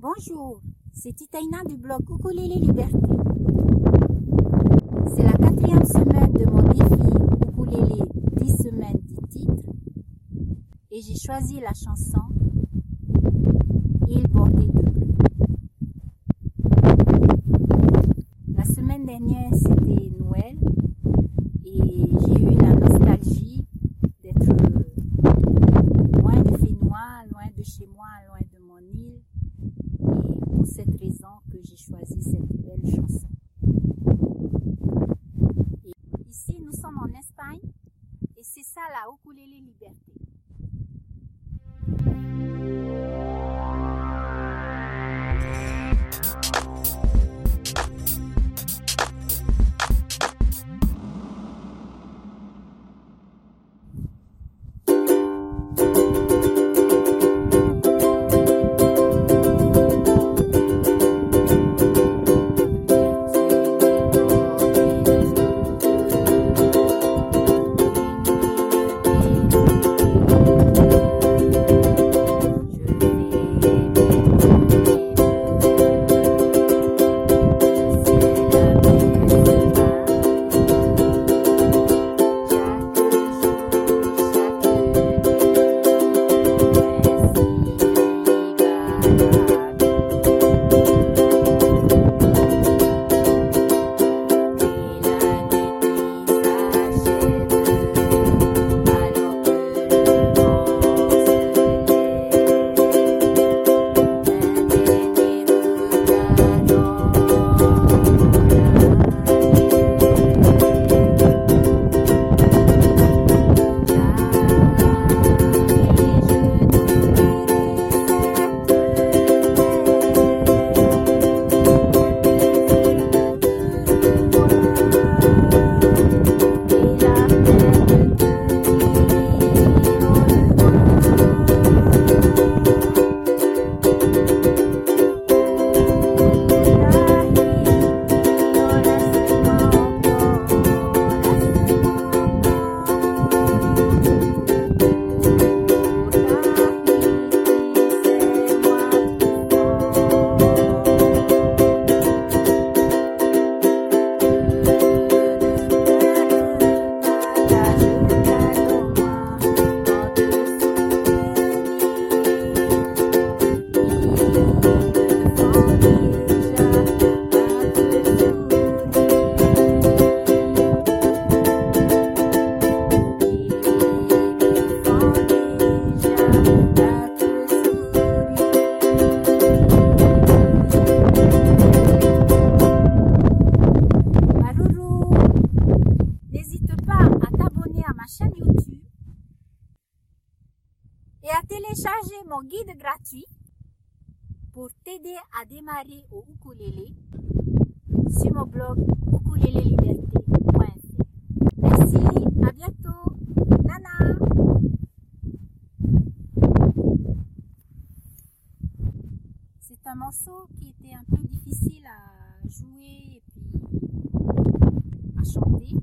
Bonjour, c'est Titaina du blog Ukulele Liberté. C'est la quatrième semaine de mon défi Ukulele 10 semaines 10 titres et j'ai choisi la chanson Il bordé de bleu. La semaine dernière c'était Noël et j'ai eu la nostalgie d'être loin de Fénois, loin de chez moi, loin de mon île cette raison que j'ai choisi cette belle chanson. Télécharger mon guide gratuit pour t'aider à démarrer au ukulélé sur mon blog ukuléleliberté.fr. Merci, à bientôt. Nana. C'est un morceau qui était un peu difficile à jouer et puis à chanter.